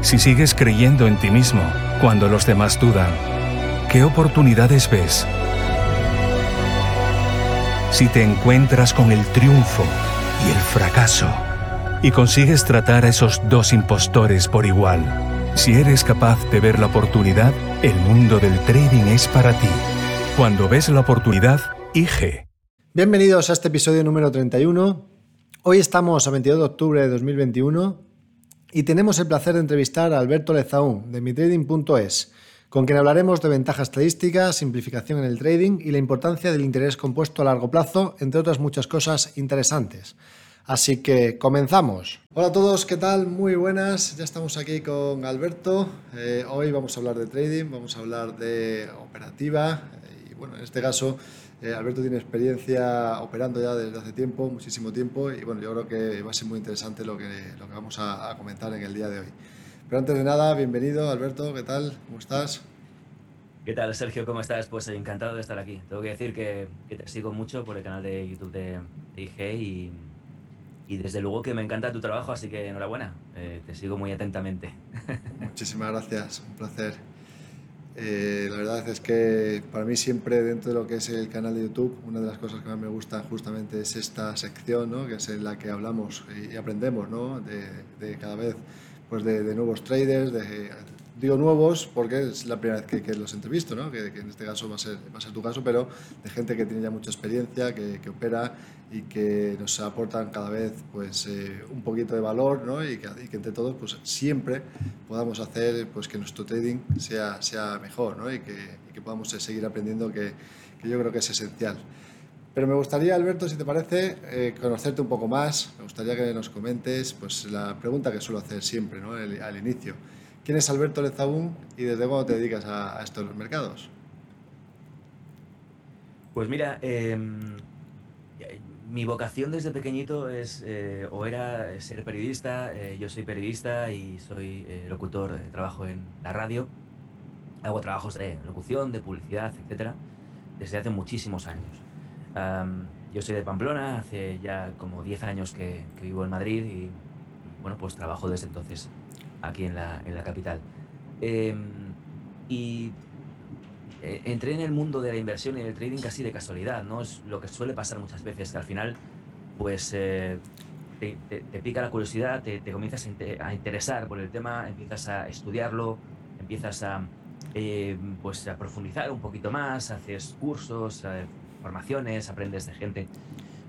si sigues creyendo en ti mismo cuando los demás dudan, ¿qué oportunidades ves? Si te encuentras con el triunfo y el fracaso y consigues tratar a esos dos impostores por igual, si eres capaz de ver la oportunidad, el mundo del trading es para ti. Cuando ves la oportunidad, IG. Bienvenidos a este episodio número 31. Hoy estamos a 22 de octubre de 2021 y tenemos el placer de entrevistar a Alberto Lezaún de mitrading.es, con quien hablaremos de ventajas estadísticas, simplificación en el trading y la importancia del interés compuesto a largo plazo, entre otras muchas cosas interesantes. Así que comenzamos. Hola a todos, ¿qué tal? Muy buenas. Ya estamos aquí con Alberto. Eh, hoy vamos a hablar de trading, vamos a hablar de operativa y bueno, en este caso eh, Alberto tiene experiencia operando ya desde hace tiempo, muchísimo tiempo, y bueno, yo creo que va a ser muy interesante lo que, lo que vamos a, comentar en el día de hoy. Pero antes de nada, bienvenido Alberto, ¿qué tal? ¿Cómo estás? ¿Qué tal, Sergio? ¿Cómo estás? Pues encantado de estar aquí. Tengo que decir que, que te sigo mucho por el canal de YouTube de, IG y, y, desde luego que me encanta tu trabajo, así que enhorabuena. Eh, te sigo muy atentamente. Muchísimas gracias, un placer. Eh, la verdad es que para mí siempre dentro de lo que es el canal de YouTube, una de las cosas que más me gusta justamente es esta sección, ¿no? que es en la que hablamos y aprendemos ¿no? de, cada vez pues de, de, nuevos traders, de digo nuevos porque es la primera vez que, los entrevisto, ¿no? que, en este caso va a, ser, va a ser tu caso, pero de gente que tiene ya mucha experiencia, que, que opera y que nos aportan cada vez pues, eh, un poquito de valor ¿no? y, que, y, que, entre todos pues, siempre podamos hacer pues, que nuestro trading sea, sea mejor ¿no? y, que, que podamos seguir aprendiendo, que, yo creo que es esencial. Pero me gustaría, Alberto, si te parece, eh, conocerte un poco más. Me gustaría que nos comentes pues, la pregunta que suelo hacer siempre ¿no? al inicio. ¿Quién es Alberto Lezabún y desde cuándo te dedicas a, esto de los mercados? Pues mira, em, mi vocación desde pequeñito es eh, o era ser periodista. Eh, yo soy periodista y soy eh, locutor, trabajo en la radio, hago trabajos de locución, de publicidad, etcétera, desde hace muchísimos años. yo soy de Pamplona, hace ya como 10 años que, que vivo en Madrid y bueno, pues trabajo desde entonces aquí en la, en la capital. Em, y eh, entré en el mundo de la inversión y del trading casi de casualidad, ¿no? Es lo que suele pasar muchas veces, que al final, pues, eh, te, te, pica la curiosidad, te, te, comienzas a interesar por el tema, empiezas a estudiarlo, empiezas a, eh, pues, a profundizar un poquito más, haces cursos, formaciones, aprendes de gente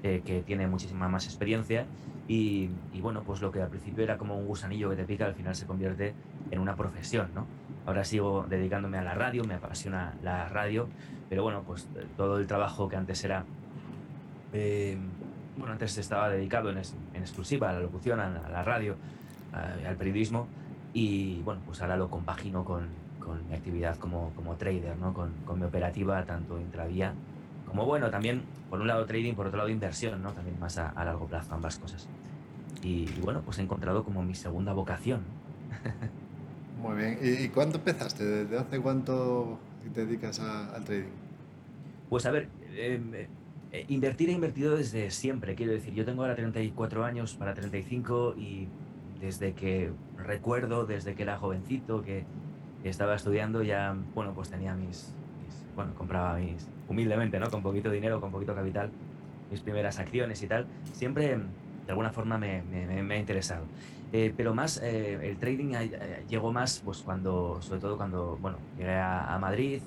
que tiene muchísima más experiencia y, bueno, pues lo que al principio era como un gusanillo que te pica, al final se convierte en una profesión, ¿no? Ahora sigo dedicándome a la radio, me apasiona la radio, pero bueno, pues eh, todo el trabajo que antes era... Eh, bueno, antes estaba dedicado en, exclusiva a la locución, a la, radio, al periodismo, y bueno, pues ahora lo compagino con, mi actividad como, trader, ¿no? Con, con mi operativa tanto intravía como bueno, también por un lado trading, por otro lado inversión, ¿no? También más a, largo plazo, ambas cosas. Y, bueno, pues he encontrado como mi segunda vocación. Muy bien. ¿Y, y cuándo empezaste? ¿Desde hace cuánto te dedicas al trading? Pues a ver, em, eh, invertir he invertido desde siempre, quiero decir. Yo tengo ahora 34 años para 35 y desde que recuerdo, desde que era jovencito, que estaba estudiando, ya, bueno, pues tenía mis, bueno, compraba mis, humildemente, ¿no? Con poquito dinero, con poquito capital, mis primeras acciones y tal, siempre de alguna forma me, me, ha interesado. Eh, pero más, eh, el trading eh, llegó más, pues cuando, sobre todo cuando, bueno, llegué a, Madrid,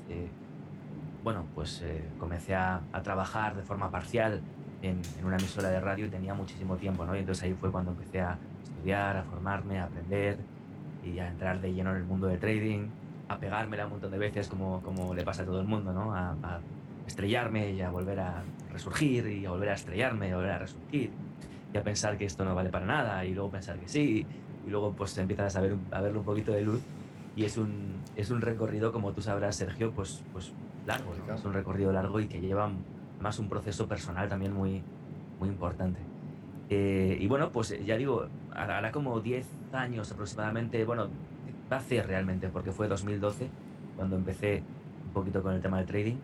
bueno, pues comencé a, a, trabajar de forma parcial en, una emisora de radio y tenía muchísimo tiempo, ¿no? Y entonces ahí fue cuando empecé a estudiar, a formarme, a aprender y a entrar de lleno en el mundo del trading, a pegármela un montón de veces como, como le pasa a todo el mundo, ¿no? A, estrellarme y a volver a resurgir y a volver a estrellarme y a volver a resurgir y a pensar que esto no vale para nada y luego pensar que sí y luego pues empiezas a, ver, a verle un poquito de luz y es un, es un recorrido, como tú sabrás, Sergio, pues, pues largo, es un recorrido largo y que lleva más un proceso personal también muy, muy importante. Eh, y bueno, pues ya digo, hará como 10 años aproximadamente, bueno, hace realmente, porque fue 2012 cuando empecé un poquito con el tema del trading.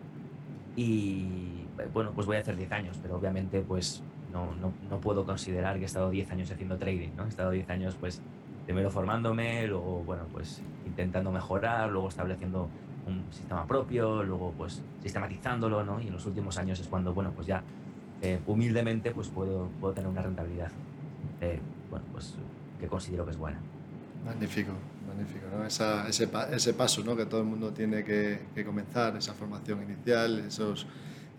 Y bueno, pues voy a hacer 10 años, pero obviamente pues no, no, no, puedo considerar que he estado 10 años haciendo trading, ¿no? He estado 10 años pues primero formándome, luego bueno, pues intentando mejorar, luego estableciendo un sistema propio, luego pues sistematizándolo, ¿no? Y en los últimos años es cuando, bueno, pues ya eh, humildemente pues puedo, puedo tener una rentabilidad, eh, bueno, pues que considero que es buena. Magnífico, magnífico, ¿no? Esa, ese, ese, paso, ¿no? Que todo el mundo tiene que, comenzar, esa formación inicial, esos,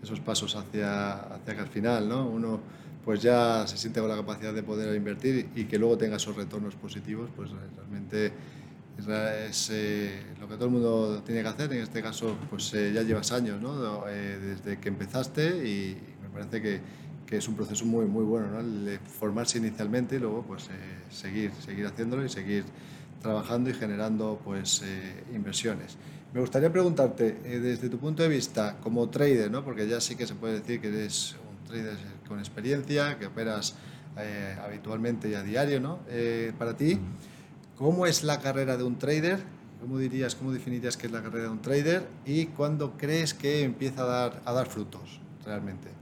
esos pasos hacia, hacia al final, ¿no? Uno pues ya se siente con la capacidad de poder invertir y que luego tenga esos retornos positivos, pues realmente es eh, lo que todo el mundo tiene que hacer. En este caso, pues eh, ya llevas años, ¿no? Eh, desde que empezaste y me parece que, que, es un proceso muy, muy bueno, ¿no? El formarse inicialmente y luego, pues seguir, seguir haciéndolo y seguir trabajando y generando, pues, inversiones. Me gustaría preguntarte, desde tu punto de vista como trader, ¿no? Porque ya sí que se puede decir que eres un trader con experiencia, que operas habitualmente y a diario, ¿no? para ti. ¿Cómo es la carrera de un trader? ¿Cómo dirías, cómo definirías que es la carrera de un trader? ¿Y cuándo crees que empieza a dar, a dar frutos realmente?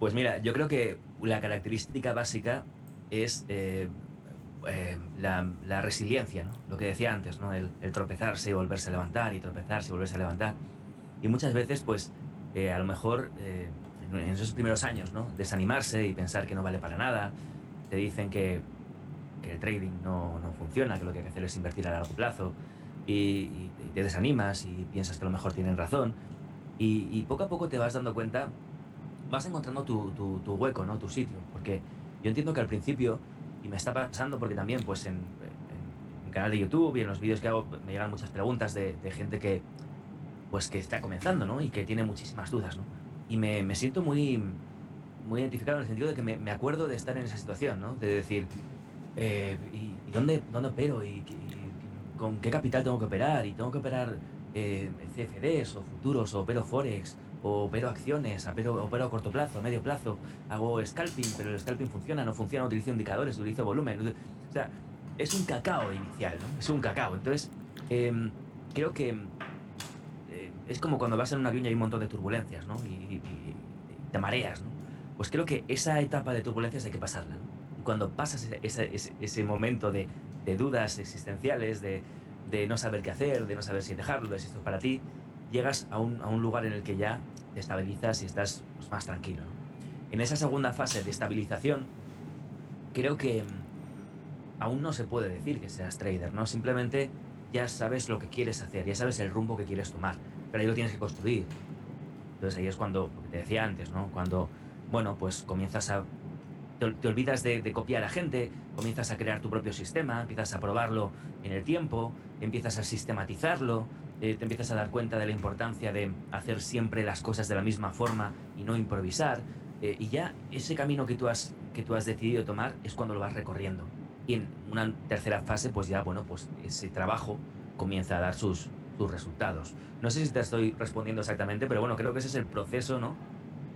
Pues mira, yo creo que la característica básica es eh, eh, la, resiliencia, ¿no? lo que decía antes, ¿no? el, tropezarse y volverse a levantar y tropezarse y volverse a levantar. Y muchas veces, pues, eh, a lo mejor en esos primeros años, ¿no? desanimarse y pensar que no vale para nada, te dicen que que el trading no, no, funciona, que lo que hay que hacer es invertir a largo plazo y, te desanimas y piensas que a lo mejor tienen razón y, poco a poco te vas dando cuenta, vas encontrando tu, tu, hueco, ¿no? tu sitio, porque yo entiendo que al principio, y me está pasando porque también pues en, en mi canal de YouTube y en los vídeos que hago me llegan muchas preguntas de, de, gente que pues que está comenzando ¿no? y que tiene muchísimas dudas ¿no? y me, me siento muy muy identificado en el sentido de que me, me, acuerdo de estar en esa situación, ¿no? De decir, eh, y, dónde, dónde opero? Y, con qué capital tengo que operar? ¿Y tengo que operar eh, CFDs o futuros o opero Forex? O opero acciones, opero, opero a corto plazo, a medio plazo, hago scalping, pero el scalping funciona, no funciona, utilizo indicadores, utilizo volumen. O sea, es un cacao inicial, ¿no? Es un cacao. Entonces, em, creo que eh, es como cuando vas en un avión y hay un montón de turbulencias, ¿no? Y, y, te mareas, ¿no? Pues creo que esa etapa de turbulencias hay que pasarla, ¿no? cuando pasas ese, ese, momento de, de, dudas existenciales, de, de, no saber qué hacer, de no saber si dejarlo, de si esto es para ti, llegas a un, a un, lugar en el que ya te estabilizas y estás pues, más tranquilo. En esa segunda fase de estabilización, creo que mm, aún no se puede decir que seas trader, ¿no? Simplemente ya sabes lo que quieres hacer, ya sabes el rumbo que quieres tomar, pero ahí lo tienes que construir. Entonces ahí es cuando, te decía antes, ¿no? Cuando, bueno, pues comienzas a te, olvidas de, copiar a gente, comienzas a crear tu propio sistema, empiezas a probarlo en el tiempo, empiezas a sistematizarlo, eh, te empiezas a dar cuenta de la importancia de hacer siempre las cosas de la misma forma y no improvisar. Eh, y ya ese camino que tú, has, que tú has decidido tomar es cuando lo vas recorriendo. Y en una tercera fase, pues ya, bueno, pues ese trabajo comienza a dar sus, sus resultados. No sé si te estoy respondiendo exactamente, pero bueno, creo que ese es el proceso, ¿no?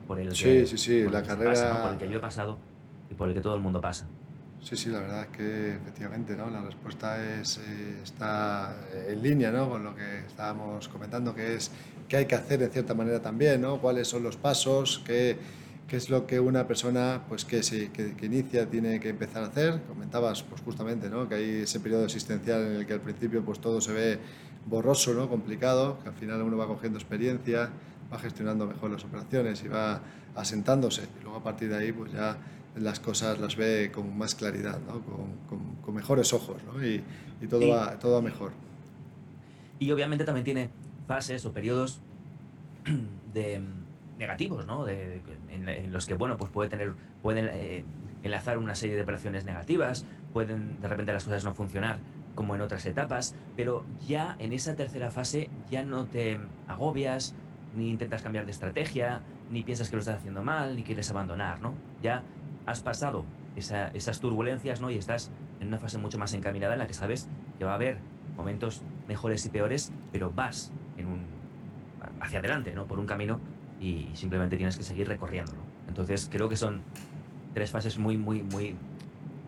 Por el sí, sí, sí, la carrera... Por el que yo he pasado por el que todo el mundo pasa. Sí, sí, la verdad es que efectivamente ¿no? la respuesta es, eh, está en línea ¿no? con lo que estábamos comentando, que es qué hay que hacer en cierta manera también, ¿no? cuáles son los pasos, qué, qué es lo que una persona pues, que, se, que, inicia tiene que empezar a hacer. Comentabas pues, justamente ¿no? que hay ese periodo existencial en el que al principio pues, todo se ve borroso, ¿no? complicado, que al final uno va cogiendo experiencia, va gestionando mejor las operaciones y va asentándose. Y luego a partir de ahí pues ya las cosas las ve con más claridad, ¿no? con, con, mejores ojos ¿no? y, y, todo, va, todo mejor. Y obviamente también tiene fases o periodos de, negativos, ¿no? De, en, los que, bueno, pues puede tener, pueden eh, enlazar una serie de operaciones negativas, pueden de repente las cosas no funcionar como en otras etapas, pero ya en esa tercera fase ya no te agobias, ni intentas cambiar de estrategia, ni piensas que lo estás haciendo mal, ni quieres abandonar, ¿no? Ya has pasado esas turbulencias, ¿no? Y estás en una fase mucho más encaminada en la que sabes que va a haber momentos mejores y peores, pero vas en un, hacia adelante, ¿no? Por un camino y simplemente tienes que seguir recorriéndolo. Entonces creo que son tres fases muy, muy, muy,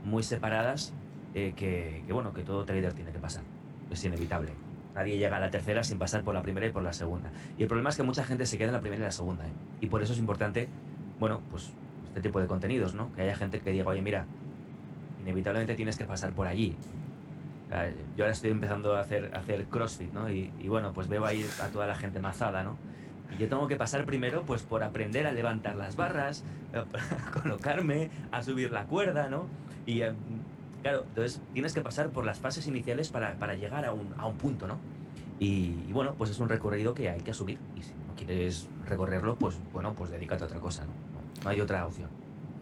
muy separadas eh, que, bueno, que todo trader tiene que pasar. Es inevitable. Nadie llega a la tercera sin pasar por la primera y por la segunda. Y el problema es que mucha gente se queda en la primera y la segunda. ¿eh? Y por eso es importante, bueno, pues este tipo de contenidos, ¿no? Que haya gente que diga, oye, mira, inevitablemente tienes que pasar por allí. Yo ahora estoy empezando a hacer, hacer CrossFit, ¿no? Y, bueno, pues veo ahí a toda la gente mazada, ¿no? Y yo tengo que pasar primero, pues, por aprender a levantar las barras, a colocarme, a subir la cuerda, ¿no? Y em, claro, entonces tienes que pasar por las fases iniciales para, para llegar a un, a un, punto, ¿no? Y, bueno, pues es un recorrido que hay que asumir. Y si no quieres recorrerlo, pues bueno, pues dedícate a otra cosa, ¿no? No hay otra opción.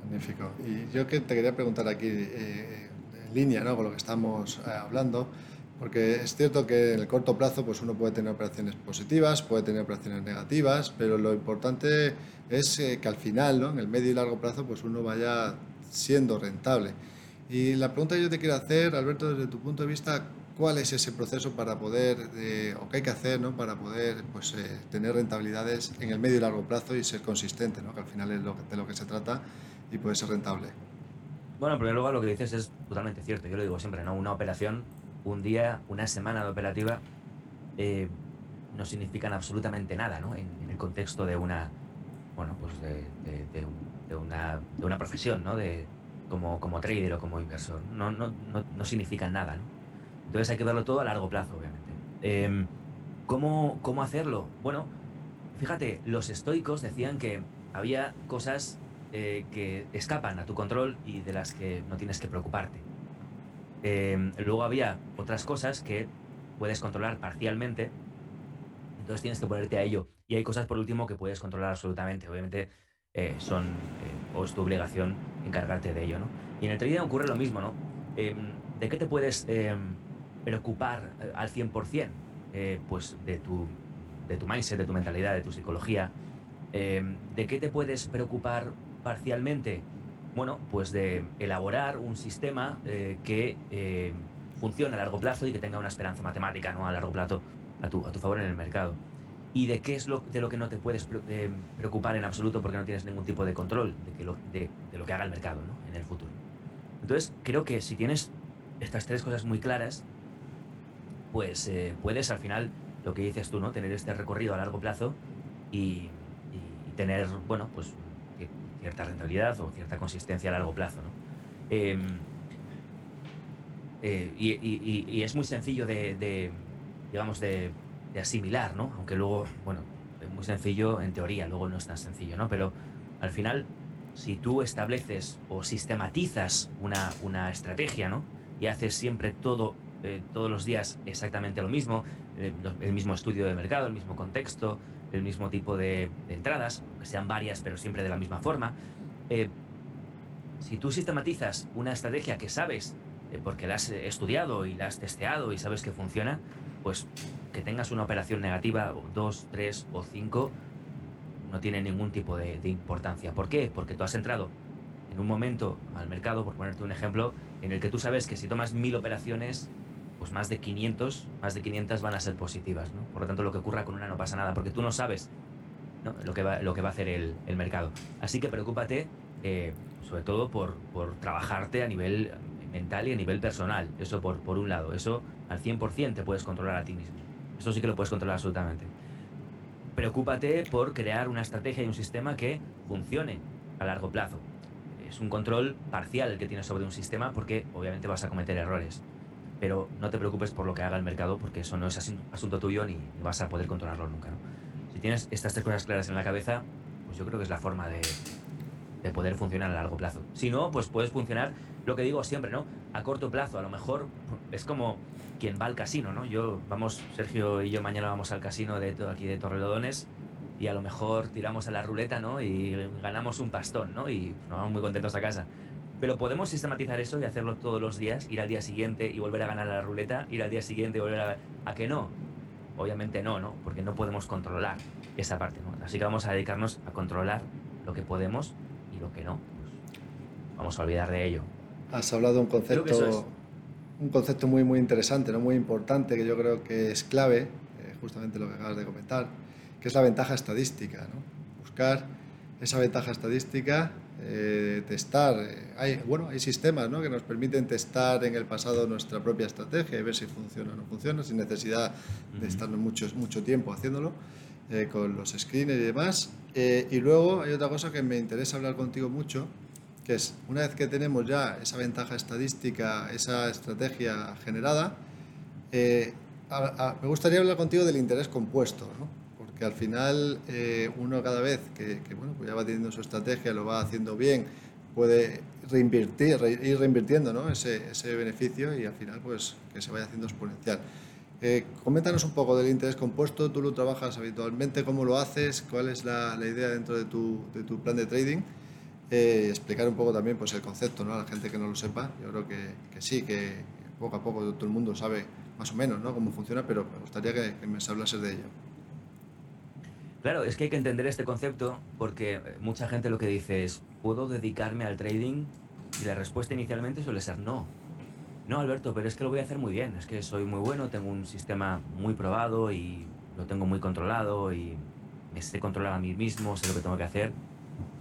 Magnífico. Y yo que te quería preguntar aquí, eh, en línea ¿no? con lo que estamos eh, hablando, porque es cierto que en el corto plazo pues uno puede tener operaciones positivas, puede tener operaciones negativas, pero lo importante es eh, que al final, ¿no? en el medio y largo plazo, pues uno vaya siendo rentable. Y la pregunta que yo te quiero hacer, Alberto, desde tu punto de vista, ¿cuál es ese proceso para poder, o qué hay que hacer ¿no? para poder pues, tener rentabilidades en el medio y largo plazo y ser consistente, ¿no? que al final es de lo que se trata y puede ser rentable. Bueno, en primer lo que dices es totalmente cierto. Yo lo digo siempre, ¿no? Una operación, un día, una semana de operativa eh, no significan absolutamente nada, ¿no? En, el contexto de una, bueno, pues de, de, una, de una profesión, ¿no? De, como, como trader o como inversor. No, no, no, no significan nada, ¿no? Entonces hay que verlo todo a largo plazo, obviamente. Em, ¿cómo, ¿Cómo hacerlo? Bueno, fíjate, los estoicos decían que había cosas eh, que escapan a tu control y de las que no tienes que preocuparte. Em, luego había otras cosas que puedes controlar parcialmente, entonces tienes que ponerte a ello. Y hay cosas, por último, que puedes controlar absolutamente. Obviamente eh, son, eh, o es tu obligación encargarte de ello, ¿no? Y en el trading ocurre lo mismo, ¿no? Em, ¿De qué te puedes preocupar al 100%? pues de tu, de tu mindset, de tu mentalidad, de tu psicología. ¿De qué te puedes preocupar parcialmente? Bueno, pues de elaborar un sistema eh, que eh, funcione a largo plazo y que tenga una esperanza matemática ¿no? a largo plazo a tu, a tu favor en el mercado. ¿Y de qué es lo, de lo que no te puedes eh, preocupar en absoluto porque no tienes ningún tipo de control de, que lo, de, de lo que haga el mercado ¿no? en el futuro? Entonces, creo que si tienes estas tres cosas muy claras, pues puedes al final, lo que dices tú, ¿no? Tener este recorrido a largo plazo y, tener, bueno, pues cierta rentabilidad o cierta consistencia a largo plazo. Em, eh, y, es muy sencillo de, digamos, de, asimilar, ¿no? Aunque luego, bueno, es muy sencillo en teoría, luego no es tan sencillo, ¿no? Pero al final, si tú estableces o sistematizas una, una estrategia, ¿no? Y haces siempre todo, eh, todos los días exactamente lo mismo, eh, el mismo estudio de mercado, el mismo contexto, el mismo tipo de, entradas, que sean varias pero siempre de la misma forma. Eh, si tú sistematizas una estrategia que sabes, eh, porque la has estudiado y la has testeado y sabes que funciona, pues que tengas una operación negativa, dos, tres o cinco, no tiene ningún tipo de, de importancia. ¿Por qué? Porque tú has entrado en un momento al mercado, por ponerte un ejemplo, en el que tú sabes que si tomas mil operaciones, pues más de 500, más de 500 van a ser positivas, ¿no? Por lo tanto, lo que ocurra con una no pasa nada, porque tú no sabes Lo, que va, lo que va a hacer el, el mercado. Así que preocúpate, eh, sobre todo, por, por, trabajarte a nivel mental y a nivel personal. Eso por, por un lado. Eso al 100% te puedes controlar a ti mismo. Eso sí que lo puedes controlar absolutamente. Preocúpate por crear una estrategia y un sistema que funcione a largo plazo. Es un control parcial el que tienes sobre un sistema porque obviamente vas a cometer errores pero no te preocupes por lo que haga el mercado porque eso no es asunto tuyo ni, vas a poder controlarlo nunca. Si tienes estas tres cosas claras en la cabeza, pues yo creo que es la forma de, de poder funcionar a largo plazo. Si no, pues puedes funcionar, lo que digo siempre, ¿no? A corto plazo, a lo mejor es como quien va al casino, ¿no? Yo, vamos, Sergio y yo mañana vamos al casino de aquí de Torrelodones y a lo mejor tiramos a la ruleta, ¿no? Y ganamos un pastón, ¿no? Y nos vamos muy contentos a casa. Pero podemos sistematizar eso y hacerlo todos los días, ir al día siguiente y volver a ganar a la ruleta, ir al día siguiente y volver a... ¿A que no? Obviamente no, ¿no? Porque no podemos controlar esa parte, ¿no? Así que vamos a dedicarnos a controlar lo que podemos y lo que no. Pues vamos a olvidar de ello. Has hablado de un concepto, un concepto muy, muy interesante, ¿no? muy importante, que yo creo que es clave, eh, justamente lo que acabas de comentar, que es la ventaja estadística. ¿no? Buscar esa ventaja estadística, eh, testar. Eh, hay, bueno, hay sistemas ¿no? que nos permiten testar en el pasado nuestra propia estrategia y ver si funciona o no funciona, sin necesidad de estar mucho, mucho tiempo haciéndolo. con los screeners y demás. y luego hay otra cosa que me interesa hablar contigo mucho, que es, una vez que tenemos ya esa ventaja estadística, esa estrategia generada, eh, me gustaría hablar contigo del interés compuesto, ¿no? Porque al final eh, uno cada vez que, bueno, pues ya va teniendo su estrategia, lo va haciendo bien, puede reinvertir, ir reinvirtiendo ¿no? ese, ese, beneficio y al final pues que se vaya haciendo exponencial. Eh, coméntanos un poco del interés compuesto, tú lo trabajas habitualmente, cómo lo haces, cuál es la, la idea dentro de tu, de tu plan de trading eh, explicar un poco también pues, el concepto ¿no? a la gente que no lo sepa. Yo creo que, que, sí, que poco a poco todo el mundo sabe más o menos ¿no? cómo funciona, pero me gustaría que, que me hablases de ello. Claro, es que hay que entender este concepto porque mucha gente lo que dice es, ¿puedo dedicarme al trading? Y la respuesta inicialmente suele ser no. No, Alberto, pero es que lo voy a hacer muy bien, es que soy muy bueno, tengo un sistema muy probado y lo tengo muy controlado y me sé controlar a mí mismo, sé lo que tengo que hacer.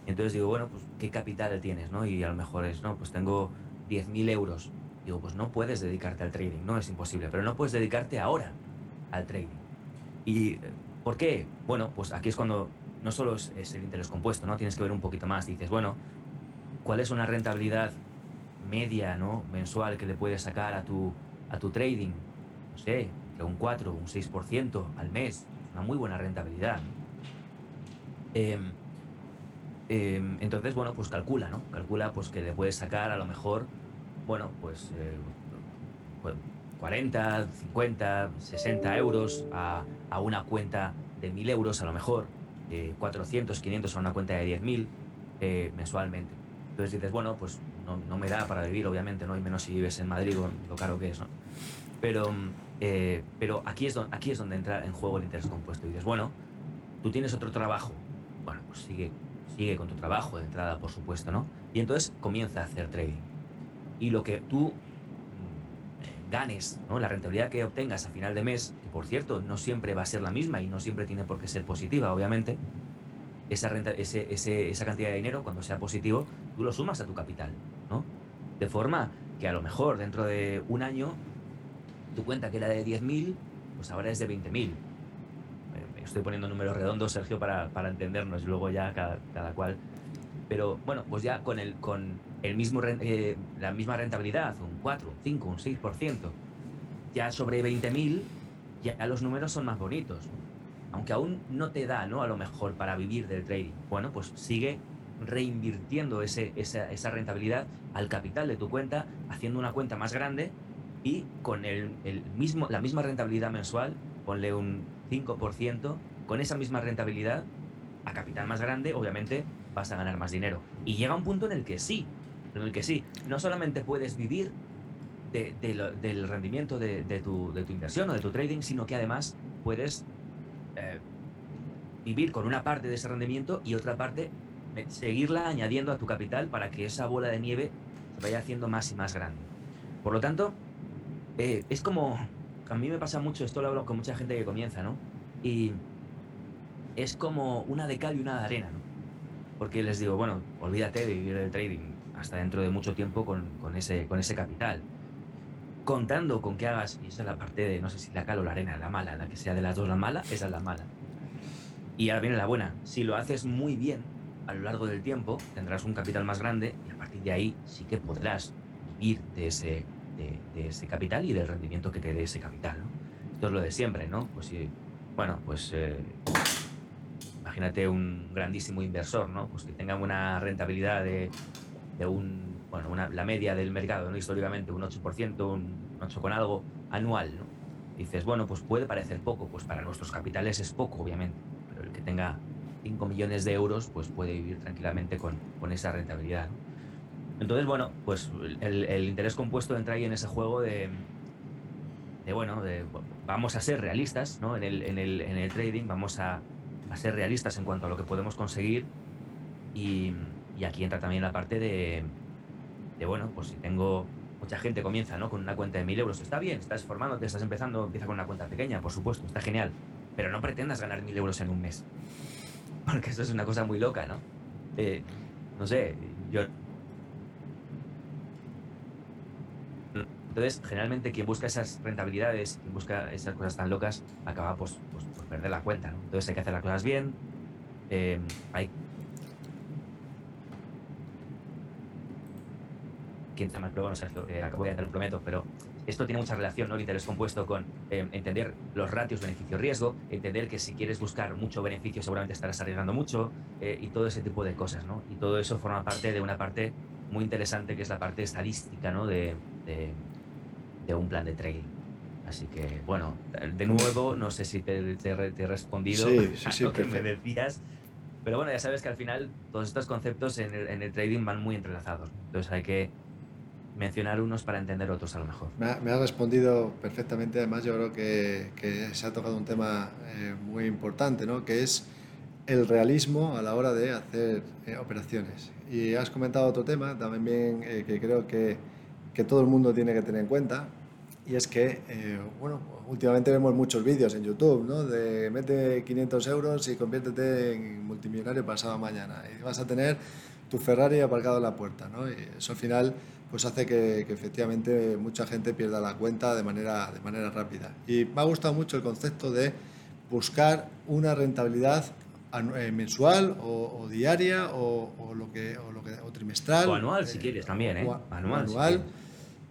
Entonces digo, bueno, pues ¿qué capital tienes? ¿no? Y a lo mejor es, no, pues tengo 10.000 euros. Digo, pues no puedes dedicarte al trading, no es imposible, pero no puedes dedicarte ahora al trading. ¿Y por qué? Bueno, pues aquí es cuando no solo es, el interés compuesto, ¿no? Tienes que ver un poquito más. Dices, bueno, ¿cuál es una rentabilidad media, ¿no? Mensual que le puedes sacar a tu, a tu trading? No sé, de un 4, un 6% al mes. Una muy buena rentabilidad. Eh, Em, entonces, bueno, pues calcula, ¿no? Calcula pues que le puedes sacar a lo mejor, bueno, pues, 40, 50, 60 euros a, una cuenta de 1000 euros a lo mejor, 400, 500 a una cuenta de 10.000 eh, mensualmente. Entonces dices, bueno, pues no, me da para vivir, obviamente, ¿no? Y menos si vives en Madrid lo caro que es, ¿no? Pero, eh, pero aquí, es donde, aquí es donde entra en juego el interés compuesto. Y dices, bueno, tú tienes otro trabajo. Bueno, pues sigue sigue con tu trabajo de entrada, por supuesto, ¿no? Y entonces comienza a hacer trading. Y lo que tú ganes, ¿no? la rentabilidad que obtengas a final de mes, que por cierto no siempre va a ser la misma y no siempre tiene por qué ser positiva, obviamente, esa, renta, esa cantidad de dinero, cuando sea positivo, tú lo sumas a tu capital, ¿no? De forma que a lo mejor dentro de un año tu cuenta que era de 10.000, pues ahora es de 20.000 estoy poniendo números redondos, Sergio, para, para entendernos luego ya cada, cada, cual. Pero bueno, pues ya con, el, con el mismo, eh, la misma rentabilidad, un 4, un 5, un 6%, ya sobre 20.000, ya los números son más bonitos. Aunque aún no te da, ¿no? A lo mejor para vivir del trading. Bueno, pues sigue reinvirtiendo ese, esa, esa, rentabilidad al capital de tu cuenta, haciendo una cuenta más grande y con el, el mismo, la misma rentabilidad mensual, ponle un 5%, con esa misma rentabilidad, a capital más grande, obviamente vas a ganar más dinero. Y llega un punto en el que sí, en el que sí, no solamente puedes vivir del rendimiento de, tu, inversión o de tu trading, sino que además puedes eh, vivir con una parte de ese rendimiento y otra parte seguirla añadiendo a tu capital para que esa bola de nieve se vaya haciendo más y más grande. Por lo tanto, eh, es como a mí me pasa mucho, esto lo hablo con mucha gente que comienza, ¿no? Y es como una de cal y una de arena, ¿no? Porque les digo, bueno, olvídate de vivir del trading hasta dentro de mucho tiempo con, con, ese, con ese capital. Contando con que hagas, y esa es la parte de, no sé si la cal o la arena, la mala, la que sea de las dos la mala, esa es la mala. Y ahora viene la buena. Si lo haces muy bien a lo largo del tiempo, tendrás un capital más grande y a partir de ahí sí que podrás vivir de ese, de, ese capital y del rendimiento que te dé ese capital. ¿no? Esto es lo de siempre, ¿no? Pues si, bueno, pues eh, imagínate un grandísimo inversor, ¿no? Pues que tenga una rentabilidad de, de un, bueno, una, la media del mercado, ¿no? Históricamente un 8%, un 8 con algo anual, ¿no? Dices, bueno, pues puede parecer poco, pues para nuestros capitales es poco, obviamente. pero el que tenga 5 millones de euros, pues puede vivir tranquilamente con, con esa rentabilidad. Entonces, bueno, pues el, el, interés compuesto entra ahí en ese juego de, de bueno, de, vamos a ser realistas ¿no? en, el, en, el, en el trading, vamos a, a, ser realistas en cuanto a lo que podemos conseguir y, aquí entra también la parte de, bueno, pues si tengo mucha gente comienza ¿no? con una cuenta de 1000 euros, está bien, estás formándote, estás empezando, empieza con una cuenta pequeña, por supuesto, está genial, pero no pretendas ganar 1000 euros en un mes, porque eso es una cosa muy loca, ¿no? Eh, no sé, yo... Entonces, generalmente quien busca esas rentabilidades, quien busca esas cosas tan locas, acaba pues, pues por perder la cuenta. Entonces hay que hacer las cosas bien, eh, hay quién sabe más, pero bueno, sea, acabo de lo prometo, pero esto tiene mucha relación, ¿no? El interés compuesto con eh, entender los ratios beneficio-riesgo, entender que si quieres buscar mucho beneficio seguramente estarás arriesgando mucho eh, y todo ese tipo de cosas, ¿no? Y todo eso forma parte de una parte muy interesante que es la parte estadística, ¿no? De, de un plan de trading. Así que, bueno, de nuevo, no sé si te, te, te he respondido sí, sí, sí, a lo que me decías, pero bueno, ya sabes que al final todos estos conceptos en el, en el trading van muy entrelazados. Entonces hay que mencionar unos para entender otros a lo mejor. Me ha, me ha respondido perfectamente, además yo creo que, que se ha tocado un tema eh, muy importante, ¿no? que es el realismo a la hora de hacer eh, operaciones. Y has comentado otro tema también eh, que creo que, que, todo el mundo tiene que tener en cuenta, y es que, eh, bueno, últimamente vemos muchos vídeos en YouTube, ¿no? De mete 500 euros y conviértete en multimillonario pasado mañana, y vas a tener tu Ferrari aparcado en la puerta, ¿no? Y eso al final pues hace que, que, efectivamente mucha gente pierda la cuenta de manera, de manera rápida. Y me ha gustado mucho el concepto de buscar una rentabilidad eh, mensual o, o diaria o, o, lo que, o, lo que, o trimestral. O anual, eh, si quieres, también, ¿eh? Anual. anual. Si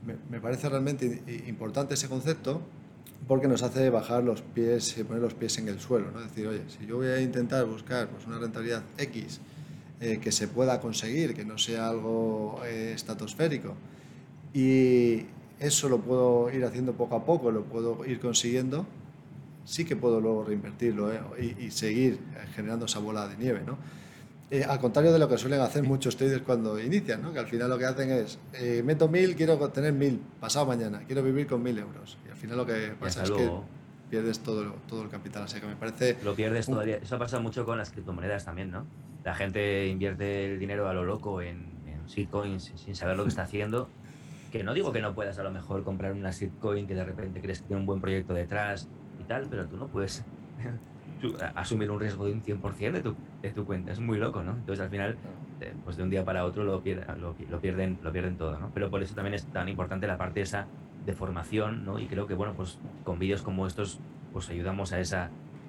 me, parece realmente importante ese concepto porque nos hace bajar los pies, poner los pies en el suelo. ¿no? Decir, oye, si yo voy a intentar buscar pues, una rentabilidad X eh, que se pueda conseguir, que no sea algo eh, estratosférico. Y eso lo puedo ir haciendo poco a poco, lo puedo ir consiguiendo, sí que puedo luego reinvertirlo ¿eh? y, y, seguir generando esa bola de nieve. ¿no? Eh, al contrario de lo que suelen hacer muchos traders cuando inician, ¿no? que al final lo que hacen es, eh, meto mil, quiero tener mil, pasado mañana, quiero vivir con mil euros. Y al final lo que pasa es luego. que pierdes todo, todo el capital. Así que me parece... Lo pierdes todavía. Eso ha pasado mucho con las criptomonedas también, ¿no? la gente invierte el dinero a lo loco en, en shitcoins sin saber lo que está haciendo. Que no digo que no puedas a lo mejor comprar una shitcoin que de repente crees que tiene un buen proyecto detrás y tal, pero tú no puedes asumir un riesgo de un 100% de tu, de tu cuenta. Es muy loco, ¿no? Entonces al final, eh, pues de un día para otro lo, pier lo, pierden, lo pierden todo, ¿no? Pero por eso también es tan importante la parte esa de formación, ¿no? Y creo que, bueno, pues con vídeos como estos, pues ayudamos a esa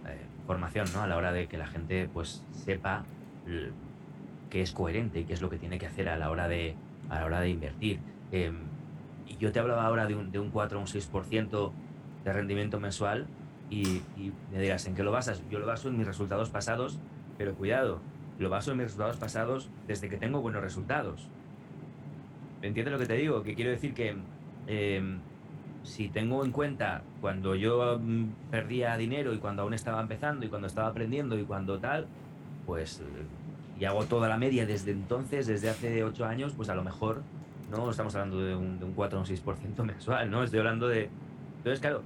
eh, formación, ¿no? A la hora de que la gente, pues, sepa que es coherente y qué es lo que tiene que hacer a la hora de, a la hora de invertir. Eh, y yo te hablaba ahora de un, de un 4 o un 6% de rendimiento mensual y, y, me dirás, ¿en qué lo basas? Yo lo baso en mis resultados pasados, pero cuidado, lo baso en mis resultados pasados desde que tengo buenos resultados. ¿Entiendes lo que te digo? Que quiero decir que eh, si tengo en cuenta cuando yo um, perdía dinero y cuando aún estaba empezando y cuando estaba aprendiendo y cuando tal, pues, y hago toda la media desde entonces, desde hace 8 años, pues a lo mejor no estamos hablando de un, de un 4 o un 6% mensual, ¿no? Estoy hablando de... Entonces, claro,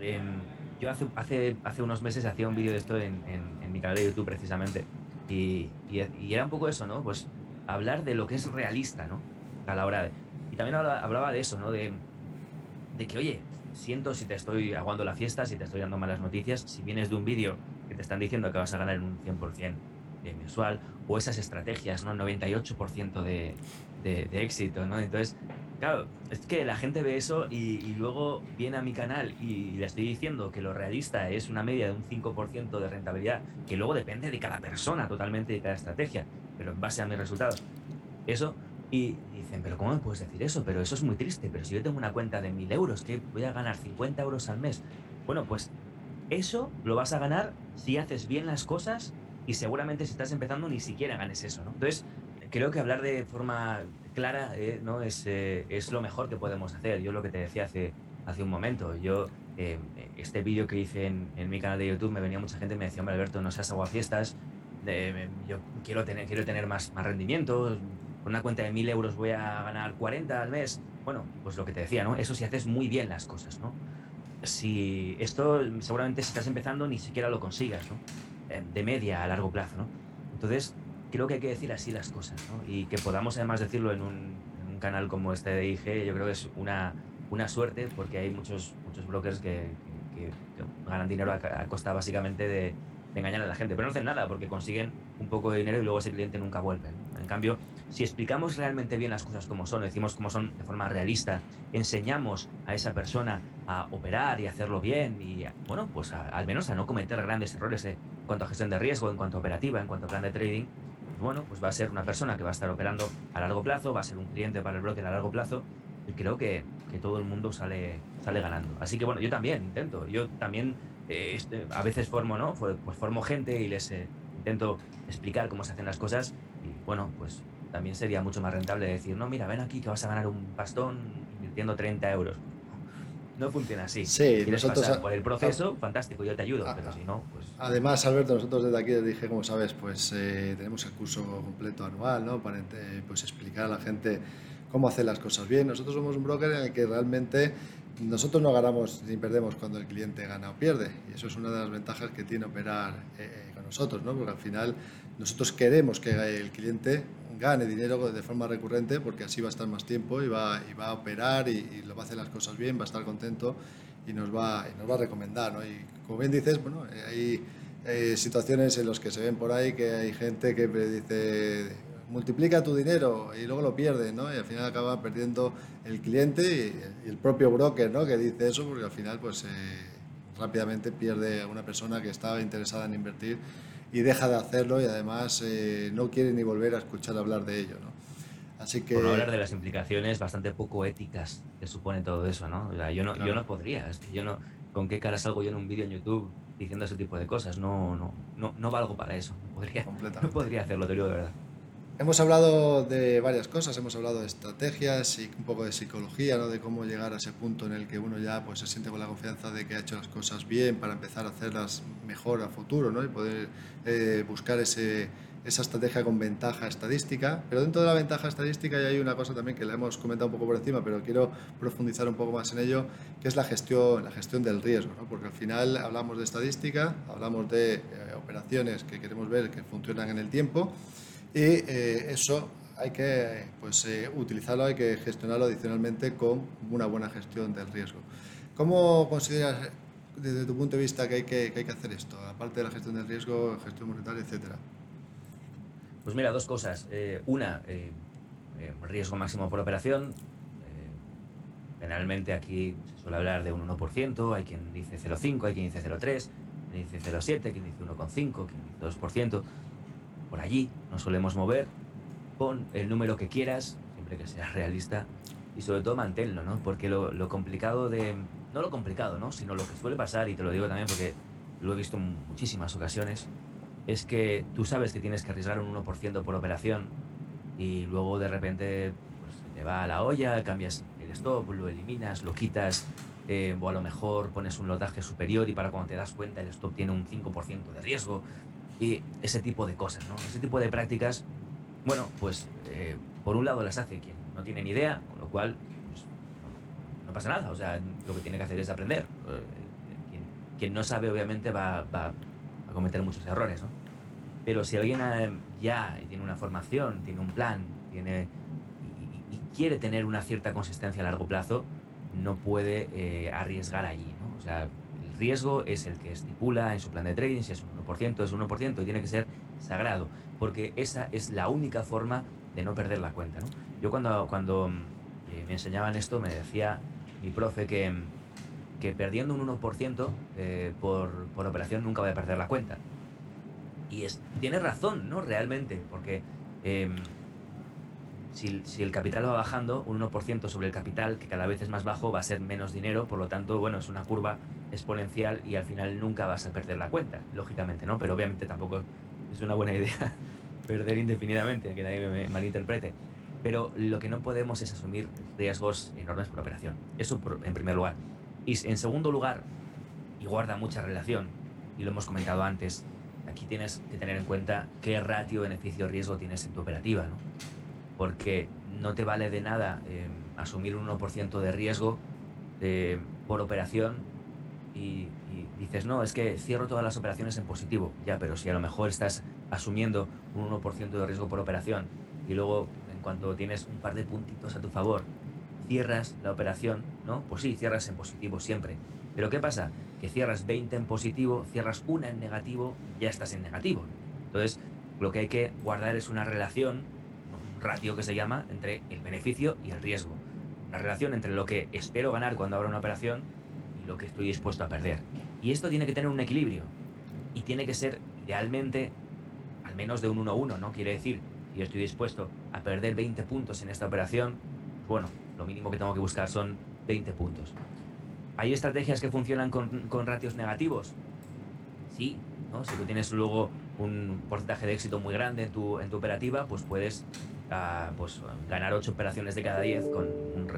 eh, yo hace, hace, hace unos meses hacía un vídeo de esto en, en, mi canal de YouTube precisamente, y, y, y, era un poco eso, ¿no? Pues hablar de lo que es realista, ¿no? A la hora de... Y también hablaba, hablaba de eso, ¿no? De, de que, oye, siento si te estoy aguando la fiesta, si te estoy dando malas noticias, si vienes de un vídeo que te están diciendo que vas a ganar en un 100% de mensual, o esas estrategias, ¿no? 98% de, de, de, éxito, ¿no? Entonces, claro, es que la gente ve eso y, luego viene a mi canal y le estoy diciendo que lo realista es una media de un 5% de rentabilidad, que luego depende de cada persona totalmente, de cada estrategia, pero en base a mis resultados. Eso, y dicen, pero ¿cómo me puedes decir eso? Pero eso es muy triste, pero si yo tengo una cuenta de 1.000 euros, que voy a ganar 50 euros al mes. Bueno, pues eso lo vas a ganar si haces bien las cosas y seguramente si estás empezando ni siquiera ganes eso, ¿no? Entonces, creo que hablar de forma clara eh, ¿no? es, eh, es lo mejor que podemos hacer. Yo lo que te decía hace, hace un momento, yo eh, este vídeo que hice en, en, mi canal de YouTube me venía mucha gente y me decía, hombre Alberto, no seas aguafiestas, de, yo quiero tener, quiero tener más, más rendimiento, con una cuenta de 1000 euros voy a ganar 40 al mes. Bueno, pues lo que te decía, ¿no? Eso si haces muy bien las cosas, ¿no? Si esto seguramente si estás empezando ni siquiera lo consigas, ¿no? De media a largo plazo, ¿no? Entonces, creo que hay que decir así las cosas, ¿no? Y que podamos además decirlo en un, en un canal como este de IG, yo creo que es una, una suerte porque hay muchos, muchos brokers que, que, que ganan dinero a, a costa básicamente de, de, engañar a la gente, pero no hacen nada porque consiguen un poco de dinero y luego ese cliente nunca vuelve. En cambio, si explicamos realmente bien las cosas como son, decimos cómo son de forma realista, enseñamos a esa persona a operar y hacerlo bien y, bueno, pues a, al menos a no cometer grandes errores en cuanto a gestión de riesgo, en cuanto a operativa, en cuanto a plan de trading, bueno, pues va a ser una persona que va a estar operando a largo plazo, va a ser un cliente para el broker a largo plazo y creo que, que todo el mundo sale, sale ganando. Así que bueno, yo también intento, yo también eh, este, a veces formo, ¿no? Pues formo gente y les eh, intento explicar cómo se hacen las cosas y bueno, pues también sería mucho más rentable decir, no, mira, ven aquí que vas a ganar un bastón invirtiendo 30 euros. No funciona así. Sí, Quieres nosotros pasar por el proceso, a, fantástico, yo te ayudo, a, pero si no, pues... Además, Alberto, nosotros desde aquí dije, como sabes, pues eh, tenemos el curso completo anual, ¿no? Para pues, explicar a la gente cómo hacer las cosas bien. Nosotros somos un broker en el que realmente nosotros no ganamos ni perdemos cuando el cliente gana o pierde. Y eso es una de las ventajas que tiene operar eh, con nosotros, ¿no? Porque al final nosotros queremos que el cliente gane dinero de forma recurrente porque así va a estar más tiempo y va, y va a operar y, lo va a hacer las cosas bien, va a estar contento y nos va, y nos va a recomendar. ¿no? Y como bien dices, bueno, hay, hay situaciones en las que se ven por ahí que hay gente que dice multiplica tu dinero y luego lo pierde, ¿no? Y al final acaba perdiendo el cliente y el propio broker, ¿no? Que dice eso porque al final, pues, eh, rápidamente pierde a una persona que estaba interesada en invertir y deja de hacerlo y además eh, no quiere ni volver a escuchar hablar de ello, ¿no? Así que... Por no hablar de las implicaciones bastante poco éticas que supone todo eso, ¿no? O sea, yo no, claro. yo no podría, yo no, ¿con qué cara salgo yo en un vídeo en YouTube diciendo ese tipo de cosas? No, no, no, no valgo para eso, no podría, no podría hacerlo, te digo de verdad. Hemos hablado de varias cosas, hemos hablado de estrategias y un poco de psicología, ¿no? de cómo llegar a ese punto en el que uno ya pues, se siente con la confianza de que ha hecho las cosas bien para empezar a hacerlas mejor a futuro ¿no? y poder eh, buscar ese, esa estrategia con ventaja estadística. Pero dentro de la ventaja estadística ya hay una cosa también que la hemos comentado un poco por encima, pero quiero profundizar un poco más en ello, que es la gestión, la gestión del riesgo, ¿no? porque al final hablamos de estadística, hablamos de eh, operaciones que queremos ver que funcionan en el tiempo y eh, eso hay que pues, eh, utilizarlo, hay que gestionarlo adicionalmente con una buena gestión del riesgo. ¿Cómo consideras desde tu punto de vista que hay que, que hay que hacer esto, aparte de la gestión del riesgo, gestión monetaria, etcétera? Pues mira, dos cosas. Eh, una, eh, riesgo máximo por operación. generalmente aquí se suele hablar de un 1%, hay quien dice 0,5, hay quien dice 0,3, quien dice 0,7, quien dice 1,5, quien dice 2% por allí nos solemos mover, pon el número que quieras, siempre que sea realista, y sobre todo manténlo, ¿no? Porque lo, lo, complicado de... No lo complicado, ¿no? Sino lo que suele pasar, y te lo digo también porque lo he visto en muchísimas ocasiones, es que tú sabes que tienes que arriesgar un 1% por operación y luego de repente pues, te va a la olla, cambias el stop, lo eliminas, lo quitas, eh, o a lo mejor pones un lotaje superior y para cuando te das cuenta el stop tiene un 5% de riesgo y ese tipo de cosas. Ese tipo de prácticas, bueno, pues eh, por un lado las hace quien no tiene ni idea, con lo cual pues, no, pasa nada, o sea, lo que tiene que hacer es aprender. Eh, quien, no sabe obviamente va, va, a cometer muchos errores, ¿no? Pero si alguien eh, ya tiene una formación, tiene un plan, tiene y, y, quiere tener una cierta consistencia a largo plazo, no puede arriesgar allí, ¿no? O sea, riesgo es el que estipula en su plan de trading, si es un 1%, es un 1% y tiene que ser sagrado, porque esa es la única forma de no perder la cuenta. ¿no? Yo cuando, cuando eh, me enseñaban esto me decía mi profe que, que perdiendo un 1% eh, por, por operación nunca voy a perder la cuenta. Y es, tiene razón, ¿no? Realmente, porque eh, si, si, el capital va bajando, un 1% sobre el capital, que cada vez es más bajo, va a ser menos dinero, por lo tanto, bueno, es una curva exponencial y al final nunca vas a perder la cuenta, lógicamente, ¿no? Pero obviamente tampoco es una buena idea perder indefinidamente, que nadie me malinterprete. Pero lo que no podemos es asumir riesgos enormes por operación. Eso por, en primer lugar. Y en segundo lugar, y guarda mucha relación, y lo hemos comentado antes, aquí tienes que tener en cuenta qué ratio beneficio-riesgo tienes en tu operativa, ¿no? Porque no te vale de nada eh, asumir un 1% de riesgo eh, por operación y, dices, no, es que cierro todas las operaciones en positivo. Ya, pero si a lo mejor estás asumiendo un 1% de riesgo por operación y luego en cuanto tienes un par de puntitos a tu favor, cierras la operación, ¿no? Pues sí, cierras en positivo siempre. Pero ¿qué pasa? Que cierras 20 en positivo, cierras una en negativo, ya estás en negativo. Entonces, lo que hay que guardar es una relación, ratio que se llama, entre el beneficio y el riesgo. Una relación entre lo que espero ganar cuando abra una operación y lo que estoy dispuesto a perder. Y esto tiene que tener un equilibrio. Y tiene que ser idealmente al menos de un 1-1, ¿no? Quiere decir, si yo estoy dispuesto a perder 20 puntos en esta operación, bueno, lo mínimo que tengo que buscar son 20 puntos. ¿Hay estrategias que funcionan con, ratios negativos? Sí, ¿no? Si tú tienes luego un porcentaje de éxito muy grande en tu, en tu operativa, pues puedes ah, pues, ganar 8 operaciones de cada 10 con un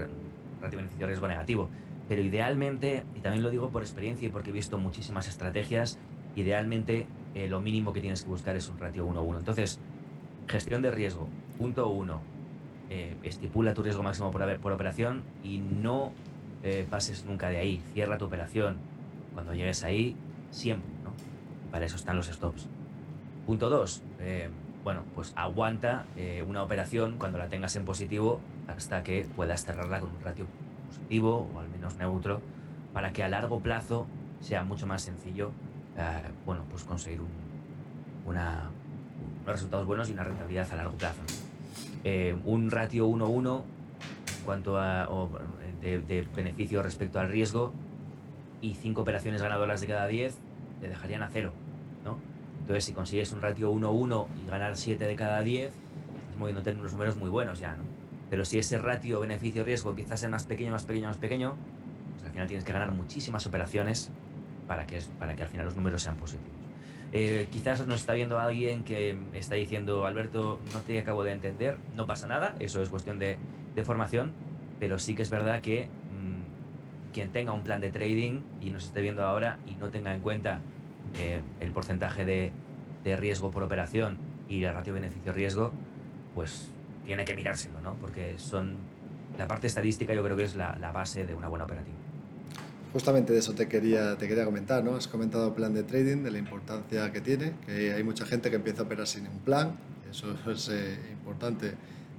ratio beneficio-riesgo negativo. Pero idealmente, y también lo digo por experiencia y porque he visto muchísimas estrategias, idealmente eh, lo mínimo que tienes que buscar es un ratio 1-1. Entonces, gestión de riesgo, punto 1. Eh, estipula tu riesgo máximo por, por operación y no eh, pases nunca de ahí. Cierra tu operación. Cuando llegues ahí, siempre, ¿no? Para eso están los stops. Punto 2. Eh, bueno, pues aguanta eh, una operación cuando la tengas en positivo hasta que puedas cerrarla con un ratio positivo o al menos neutro para que a largo plazo sea mucho más sencillo, bueno, pues conseguir unos resultados buenos y una rentabilidad a largo plazo. un ratio 1-1 en cuanto a de, beneficio respecto al riesgo y cinco operaciones ganadoras de cada 10 te dejarían a cero. Entonces, si consigues un ratio 1-1 y ganar 7 de cada 10, estás moviéndote en unos números muy buenos ya, ¿no? Pero si ese ratio beneficio-riesgo empieza a ser más pequeño, más pequeño, más pequeño, pues al final tienes que ganar muchísimas operaciones para que, para que al final los números sean positivos. Eh, quizás nos está viendo alguien que está diciendo, Alberto, no te acabo de entender, no pasa nada, eso es cuestión de, de formación, pero sí que es verdad que mm, quien tenga un plan de trading y nos esté viendo ahora y no tenga en cuenta eh, el porcentaje de, riesgo por operación y el ratio beneficio-riesgo, pues tiene que mirárselo, ¿no? Porque son la parte estadística yo creo que es la, base de una buena operativa. Justamente de eso te quería, te quería comentar, ¿no? Has comentado plan de trading, de la importancia que tiene, que hay mucha gente que empieza a operar sin un plan, eso es eh, importante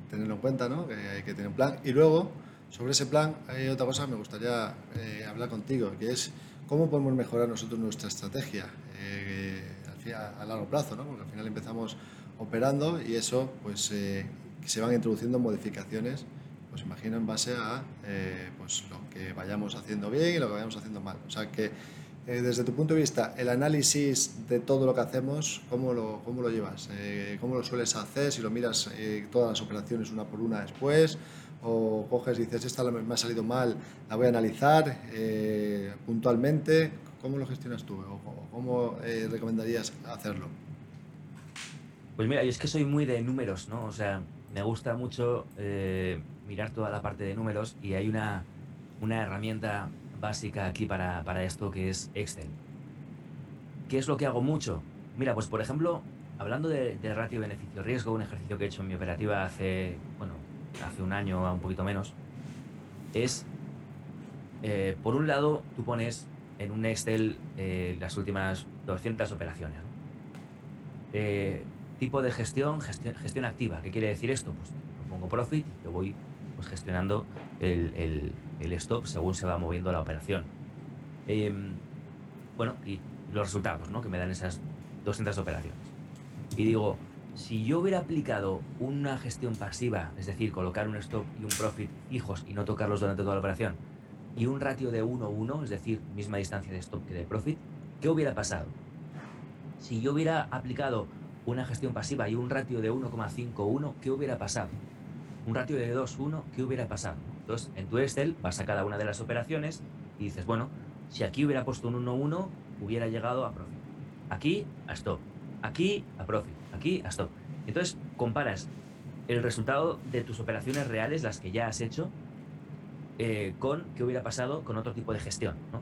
tenerlo en cuenta, ¿no? Que hay que tener un plan. Y luego, sobre ese plan hay otra cosa que me gustaría eh, hablar contigo, que es cómo podemos mejorar nosotros nuestra estrategia eh, a, largo plazo, ¿no? porque al final empezamos operando y eso pues eh, se van introduciendo modificaciones, pues imagino en base a pues, lo que vayamos haciendo bien y lo que vayamos haciendo mal. O sea que desde tu punto de vista, el análisis de todo lo que hacemos, ¿cómo lo, cómo lo llevas? ¿Cómo lo sueles hacer? Si lo miras todas las operaciones una por una después, o coges y dices, esta me ha salido mal, la voy a analizar eh, puntualmente. ¿Cómo lo gestionas tú o cómo eh, recomendarías hacerlo? Pues mira, yo es que soy muy de números, ¿no? O sea, me gusta mucho eh, mirar toda la parte de números y hay una, una herramienta básica aquí para, para esto que es Excel. ¿Qué es lo que hago mucho? Mira, pues por ejemplo, hablando de, de ratio beneficio-riesgo, un ejercicio que he hecho en mi operativa hace, bueno, hace un año un poquito menos, es, eh, por un lado, tú pones en un Excel eh, las últimas 200 operaciones. Eh, tipo de gestión, gestión, activa. ¿Qué quiere decir esto? Pues pongo profit y yo voy pues, gestionando el, el, stop según se va moviendo la operación. Em, bueno, y los resultados ¿no? que me dan esas 200 operaciones. Y digo, si yo hubiera aplicado una gestión pasiva, es decir, colocar un stop y un profit fijos y no tocarlos durante toda la operación, y un ratio de 1-1, es decir, misma distancia de stop que de profit, ¿qué hubiera pasado? Si yo hubiera aplicado una gestión pasiva y un ratio de 1,51, ¿qué hubiera pasado? Un ratio de 2,1, ¿qué hubiera pasado? Entonces, en tu Excel vas a cada una de las operaciones y dices, bueno, si aquí hubiera puesto un 1,1, hubiera llegado a profit. Aquí, a stop. Aquí, a profit aquí a stop. Entonces comparas el resultado de tus operaciones reales, las que ya has hecho, eh, con qué hubiera pasado con otro tipo de gestión. ¿no?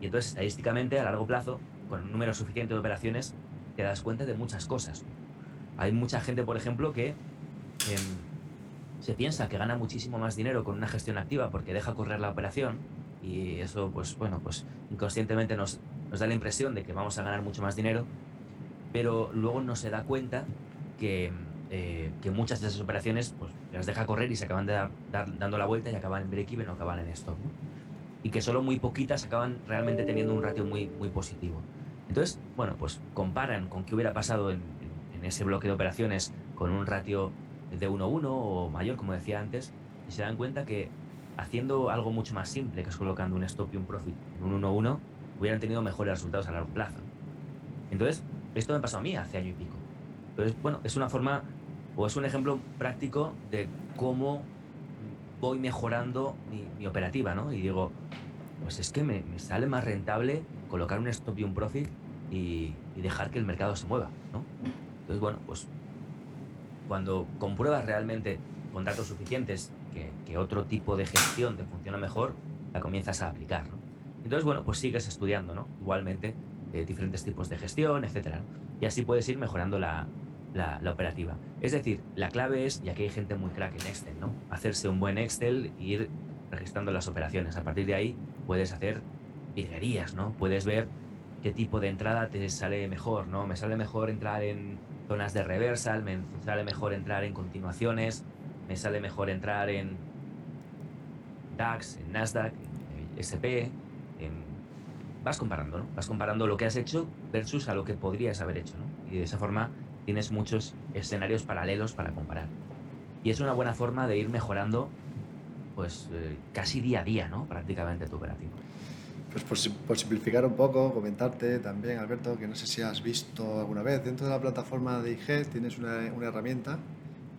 Y entonces, estadísticamente, a largo plazo, con un número suficiente de operaciones, te das cuenta de muchas cosas. Hay mucha gente, por ejemplo, que em, se piensa que gana muchísimo más dinero con una gestión activa porque deja correr la operación y eso, pues bueno, pues inconscientemente nos, nos da la impresión de que vamos a ganar mucho más dinero, pero luego no se da cuenta que, eh, que muchas de esas operaciones pues, las deja correr y se acaban de dar, dando la vuelta y acaban en break-even o acaban en esto Y que solo muy poquitas acaban realmente teniendo un ratio muy, muy positivo. Entonces, bueno, pues comparan con qué hubiera pasado en, en ese bloque de operaciones con un ratio de 1-1 o mayor, como decía antes, y se dan cuenta que haciendo algo mucho más simple, que es colocando un stop y un profit en un 1-1, hubieran tenido mejores resultados a largo plazo. Entonces, esto me pasó a mí hace año y pico. Entonces, bueno, es una forma o es un ejemplo práctico de cómo voy mejorando mi, operativa, ¿no? Y digo, pues es que me, sale más rentable colocar un stop y un profit y, dejar que el mercado se mueva, ¿no? Entonces, bueno, pues cuando compruebas realmente con datos suficientes que, otro tipo de gestión te funciona mejor, la comienzas a aplicar. Entonces, bueno, pues sigues estudiando, ¿no? Igualmente, eh, diferentes tipos de gestión, etcétera. Y así puedes ir mejorando la, la, operativa. Es decir, la clave es, y aquí hay gente muy crack en Excel, ¿no? Hacerse un buen Excel e ir registrando las operaciones. A partir de ahí puedes hacer virguerías, ¿no? Puedes ver qué tipo de entrada te sale mejor, ¿no? Me sale mejor entrar en zonas de reversal, me sale mejor entrar en continuaciones, me sale mejor entrar en DAX, en Nasdaq, en SP, vas comparando, ¿no? Vas comparando lo que has hecho versus a lo que podrías haber hecho, ¿no? Y de esa forma tienes muchos escenarios paralelos para comparar. Y es una buena forma de ir mejorando, pues, eh, casi día a día, ¿no? Prácticamente tu operativo. Pues por, simplificar un poco, comentarte también, Alberto, que no sé si has visto alguna vez, dentro de la plataforma de IG tienes una, una herramienta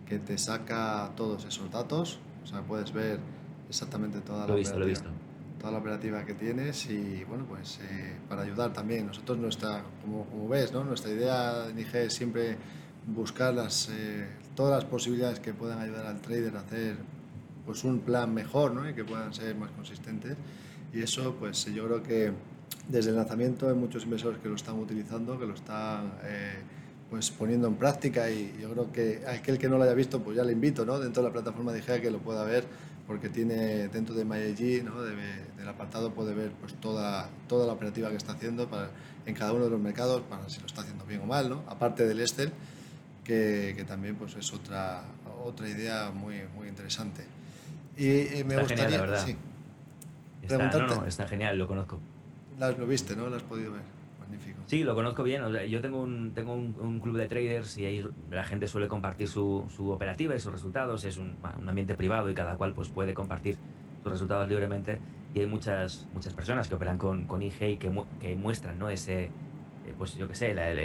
que te saca todos esos datos, o sea, puedes ver exactamente toda la, operativa, Toda la operativa que tienes y, bueno, pues eh, para ayudar también. Nosotros, nuestra, como, como, ves, ¿no? nuestra idea en IG es siempre buscar las, eh, todas las posibilidades que puedan ayudar al trader a hacer pues un plan mejor ¿no? y que puedan ser más consistentes. Y eso, pues yo creo que desde el lanzamiento hay muchos inversores que lo están utilizando, que lo están... Eh, pues poniendo en práctica y yo creo que aquel que no lo haya visto pues ya le invito ¿no? dentro de la plataforma de IGEA que lo pueda ver porque tiene dentro de MyAG ¿no? del apartado puede ver pues toda, toda la operativa que está haciendo para, en cada uno de los mercados para si lo está haciendo bien o mal ¿no? aparte del Excel que, que, también pues es otra, otra idea muy, muy interesante y, me gustaría genial, la verdad. Sí, está, no, no, está genial lo conozco lo viste ¿no? lo has podido ver Sí, lo conozco bien. yo tengo un, tengo un, club de traders y ahí la gente suele compartir su, su operativa y sus resultados. Es un, un, ambiente privado y cada cual pues, puede compartir sus resultados libremente. Y hay muchas, muchas personas que operan con, con IG y que, que muestran ¿no? ese, eh, pues yo qué sé, la, la,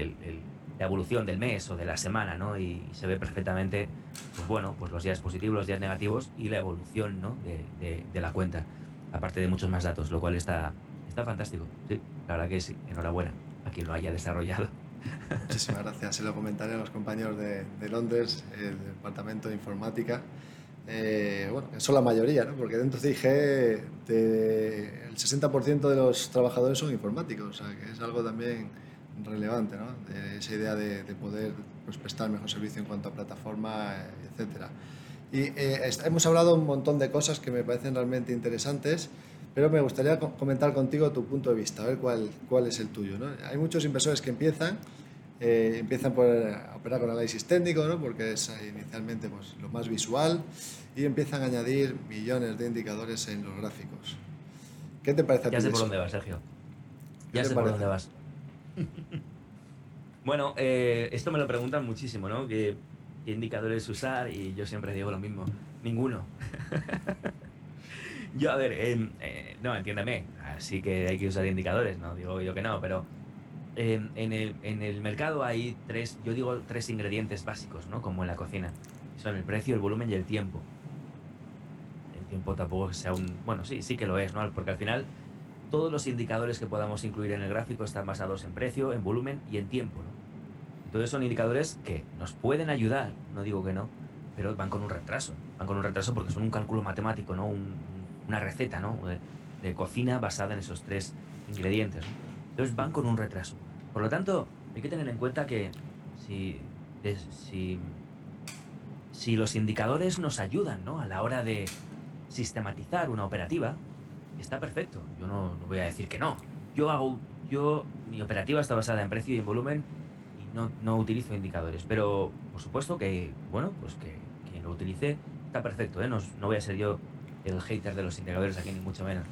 evolución del mes o de la semana, ¿no? Y, se ve perfectamente, pues bueno, pues los días positivos, los días negativos y la evolución, ¿no? De, de, de la cuenta, aparte de muchos más datos, lo cual está, está fantástico. Sí, la verdad que sí, enhorabuena a quien lo haya desarrollado. Muchísimas gracias. Se lo comentaré a los compañeros de, de Londres, el departamento de informática. Eh, bueno, son la mayoría, ¿no? porque dentro de IG el 60% de los trabajadores son informáticos, o sea que es algo también relevante, ¿no? de esa idea de, de poder pues, prestar mejor servicio en cuanto a plataforma, etc. Y eh, hemos hablado un montón de cosas que me parecen realmente interesantes. Pero me gustaría comentar contigo tu punto de vista, a ver cuál, cuál es el tuyo. ¿no? Hay muchos inversores que empiezan, eh, empiezan por operar con análisis técnico, ¿no? porque es inicialmente pues, lo más visual, y empiezan a añadir millones de indicadores en los gráficos. ¿Qué te parece a ti? Ya sé por dónde vas, Sergio. Ya sé por dónde vas. bueno, eh, esto me lo preguntan muchísimo, ¿no? ¿Qué, ¿Qué indicadores usar? Y yo siempre digo lo mismo, ninguno. Yo, a ver, em, eh, no, entiéndeme, así que hay que usar indicadores, no digo yo que no, pero em, en, el, en el mercado hay tres, yo digo tres ingredientes básicos, ¿no? Como en la cocina. Son el precio, el volumen y el tiempo. El tiempo tampoco sea un... Bueno, sí, sí que lo es, ¿no? Porque al final todos los indicadores que podamos incluir en el gráfico están basados en precio, en volumen y en tiempo, ¿no? Entonces son indicadores que nos pueden ayudar, no digo que no, pero van con un retraso. Van con un retraso porque son un cálculo matemático, ¿no? Un, una receta, ¿no? De, cocina basada en esos tres ingredientes. Entonces van con un retraso. Por lo tanto, hay que tener en cuenta que si, si, si los indicadores nos ayudan ¿no? a la hora de sistematizar una operativa, está perfecto. Yo no, no voy a decir que no. Yo hago, yo, mi operativa está basada en precio y en volumen y no, no utilizo indicadores. Pero, por supuesto que, bueno, pues que quien lo utilice está perfecto, ¿eh? No, no voy a ser yo el hater de los indicadores aquí, ni mucho menos.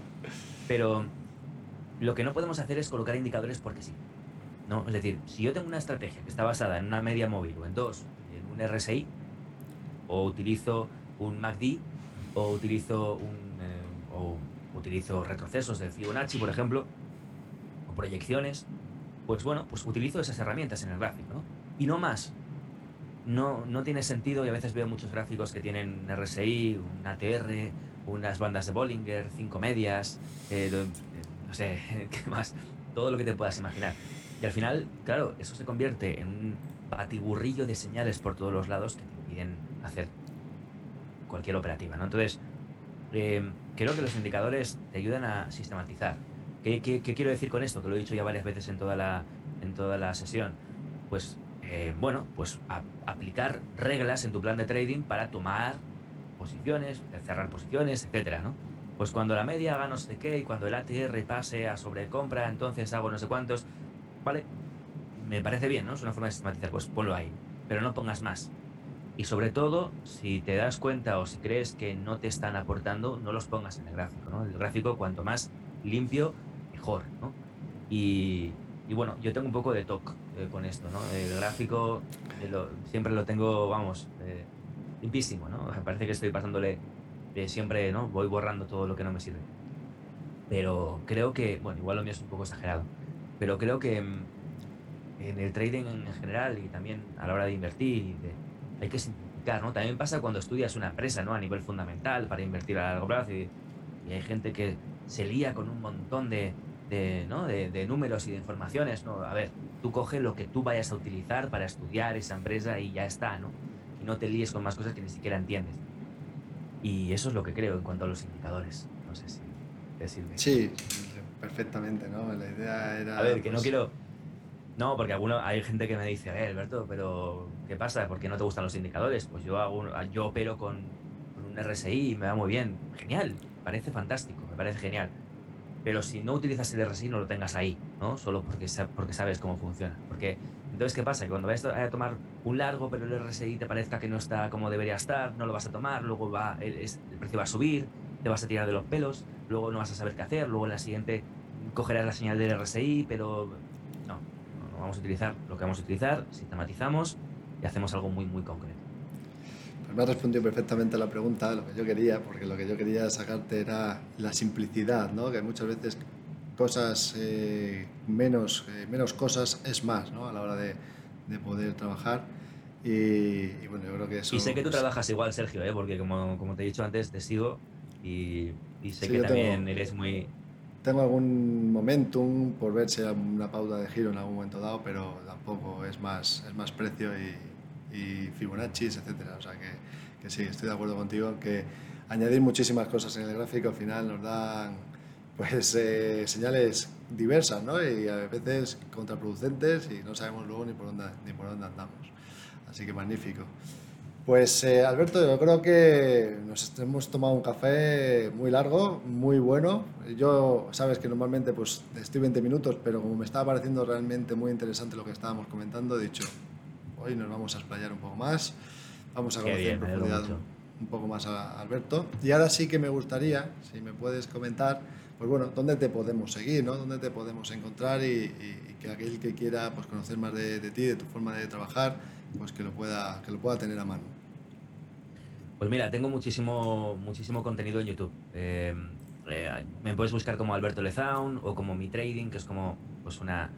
Pero lo que no podemos hacer es colocar indicadores porque sí. ¿no? Es decir, si yo tengo una estrategia que está basada en una media móvil o en dos, en un RSI, o utilizo un MACD, o utilizo un o utilizo retrocesos de Fibonacci, por ejemplo, o proyecciones, pues bueno, pues utilizo esas herramientas en el gráfico, ¿no? Y no más. No, no tiene sentido, y a veces veo muchos gráficos que tienen RSI, un ATR, unas bandas de Bollinger, cinco medias, eh, no sé, qué más, todo lo que te puedas imaginar. Y al final, claro, eso se convierte en un batiburrillo de señales por todos los lados que te impiden hacer cualquier operativa, ¿no? Entonces, eh, creo que los indicadores te ayudan a sistematizar. ¿Qué, quiero decir con esto? Que lo he dicho ya varias veces en toda la, en toda la sesión. Pues, eh, bueno, pues aplicar reglas en tu plan de trading para tomar posiciones, cerrar posiciones, etcétera, ¿no? Pues cuando la media haga no sé qué y cuando el ATR pase a sobrecompra, entonces hago no sé cuántos, ¿vale? Me parece bien, ¿no? Es una forma de sistematizar, pues ponlo ahí, pero no pongas más. Y sobre todo, si te das cuenta o si crees que no te están aportando, no los pongas en el gráfico. ¿no? El gráfico, cuanto más limpio, mejor. ¿no? Y, y bueno, yo tengo un poco de toque eh, con esto. ¿no? El gráfico eh, siempre lo tengo, vamos, eh, limpísimo. ¿no? Parece que estoy pasándole de siempre, ¿no? voy borrando todo lo que no me sirve. Pero creo que, bueno, igual lo mío es un poco exagerado, pero creo que mm, en el trading en general y también a la hora de invertir y de hay que simplificar, ¿no? También pasa cuando estudias una empresa, ¿no? A nivel fundamental para invertir a largo plazo y, hay gente que se lía con un montón de, de, ¿no? de, números y de informaciones, ¿no? A ver, tú coge lo que tú vayas a utilizar para estudiar esa empresa y ya está, ¿no? No te líes con más cosas que ni siquiera entiendes. Y eso es lo que creo en cuanto a los indicadores. No sé si te sirve. Sí, perfectamente, ¿no? La idea era... A ver, que no pues quiero no, porque alguno, hay gente que me dice, eh, Alberto, pero ¿qué pasa? ¿Por qué no te gustan los indicadores? Pues yo hago yo opero con, un RSI y me va muy bien. Genial, parece fantástico, me parece genial. Pero si no utilizas el RSI, no lo tengas ahí, ¿no? Solo porque, porque sabes cómo funciona. Porque entonces, ¿qué pasa? Que cuando vayas a tomar un largo, pero el RSI te parezca que no está como debería estar, no lo vas a tomar, luego va, el, el precio va a subir, te vas a tirar de los pelos, luego no vas a saber qué hacer, luego en la siguiente cogerás la señal del RSI, pero vamos a utilizar lo que vamos a utilizar, sistematizamos y hacemos algo muy, muy concreto. Pues me has respondido perfectamente a la pregunta, lo que yo quería, porque lo que yo quería sacarte era la simplicidad, ¿no? que muchas veces cosas, eh, menos, eh, menos cosas es más ¿no? a la hora de, de poder trabajar. Y, bueno, yo creo que eso... Y sé que tú pues trabajas igual, Sergio, ¿eh? porque como, como te he dicho antes, te sigo y, y sé que también eres muy, tengo algún momentum por ver si hay una pauta de giro en algún momento dado, pero tampoco es más, es más precio y, y Fibonacci, etcétera. O sea que, que, sí, estoy de acuerdo contigo que añadir muchísimas cosas en el gráfico al final nos dan pues eh, señales diversas ¿no? y a veces contraproducentes y no sabemos luego ni por dónde, ni por dónde andamos. Así que magnífico. Pues eh, Alberto, yo creo que nos hemos tomado un café muy largo, muy bueno. Yo, sabes que normalmente pues estoy 20 minutos, pero como me estaba pareciendo realmente muy interesante lo que estábamos comentando, he dicho, hoy nos vamos a explayar un poco más, vamos a conocer en profundidad un poco más a Alberto. Y ahora sí que me gustaría, si me puedes comentar, pues bueno, dónde te podemos seguir, ¿no? Dónde te podemos encontrar y, que aquel que quiera pues, conocer más de, ti, de tu forma de trabajar, pues que lo pueda, que lo pueda tener a mano. Pues mira, tengo muchísimo, muchísimo contenido en YouTube. Em, eh, me puedes buscar como Alberto Lezaun o como Mi Trading, que es como pues una,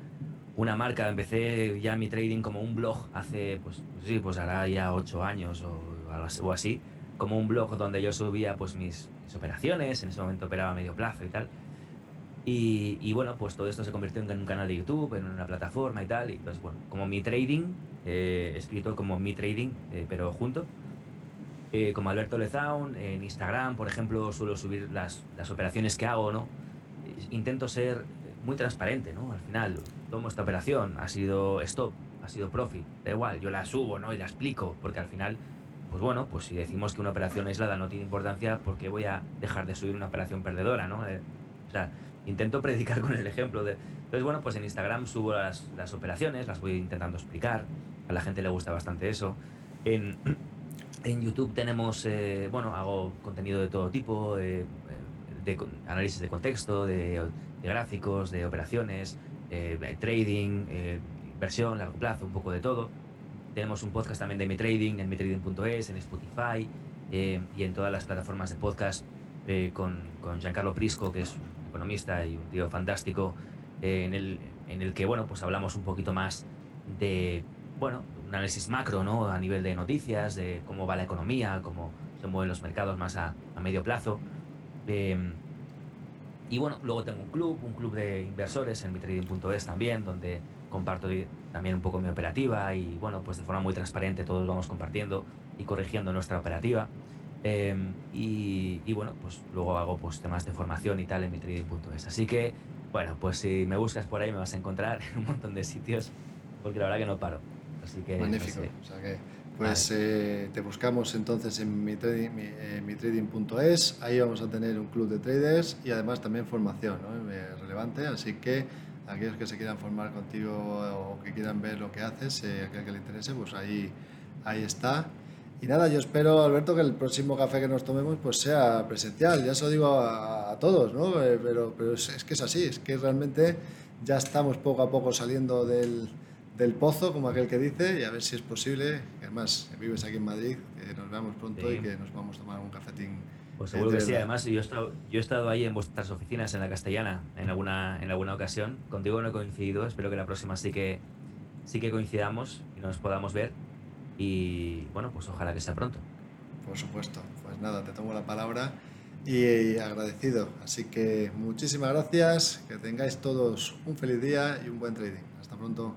una marca. Empecé ya mi trading como un blog hace, pues, pues sí, pues hará ya ocho años o, o, así, como un blog donde yo subía pues mis, operaciones, en ese momento operaba a medio plazo y tal. Y, y, bueno, pues todo esto se convirtió en un canal de YouTube, en una plataforma y tal. Y pues bueno, como mi trading, eh, escrito como mi trading, eh, pero junto. eh, como Alberto Lezaun, en Instagram, por ejemplo, suelo subir las, las operaciones que hago, ¿no? Intento ser muy transparente, ¿no? Al final, tomo esta operación, ha sido stop, ha sido profit, da igual, yo la subo, ¿no? Y la explico, porque al final, pues bueno, pues si decimos que una operación aislada no tiene importancia, ¿por qué voy a dejar de subir una operación perdedora, ¿no? Eh, o sea, intento predicar con el ejemplo de... Entonces, bueno, pues en Instagram subo las, operaciones, las voy intentando explicar, a la gente le gusta bastante eso. En, en YouTube tenemos, eh, bueno, hago contenido de todo tipo, eh, de análisis de contexto, de, de gráficos, de operaciones, eh, trading, inversión, largo plazo, un poco de todo. Tenemos un podcast también de mi trading en mitrading.es, en Spotify y en todas las plataformas de podcast con, con, Giancarlo Prisco, que es un economista y un tío fantástico, en, el, en el que, bueno, pues hablamos un poquito más de, bueno, un análisis macro, ¿no? A nivel de noticias, de cómo va la economía, cómo se mueven los mercados más a, medio plazo. Em, y bueno, luego tengo un club, un club de inversores en mitrading.es también, donde comparto también un poco mi operativa y bueno, pues de forma muy transparente todos vamos compartiendo y corrigiendo nuestra operativa. Em, y, y, bueno, pues luego hago pues temas de formación y tal en mitrading.es. Así que, bueno, pues si me buscas por ahí me vas a encontrar en un montón de sitios, porque la verdad que no paro. Magnífico. pues eh, te buscamos entonces en mi mitrading.es. Ahí vamos a tener un club de traders y además también formación ¿no? relevante. Así que aquellos que se quieran formar contigo o que quieran ver lo que haces, eh, aquel que le interese, pues ahí, ahí está. Y nada, yo espero, Alberto, que el próximo café que nos tomemos pues sea presencial. Ya se lo digo a, todos, ¿no? Eh, pero, pero es, que es así, es que realmente ya estamos poco a poco saliendo del, del pozo, como aquel que dice, y a ver si es posible, además vives aquí en Madrid, que nos veamos pronto y que nos vamos a tomar un cafetín. Pues seguro que sí, además yo he, estado, yo he estado ahí en vuestras oficinas en la castellana en alguna, en alguna ocasión, contigo no he coincidido, espero que la próxima sí que, sí que coincidamos y nos podamos ver y bueno, pues ojalá que sea pronto. Por supuesto, pues nada, te tomo la palabra y agradecido. Así que muchísimas gracias, que tengáis todos un feliz día y un buen trading. Hasta pronto.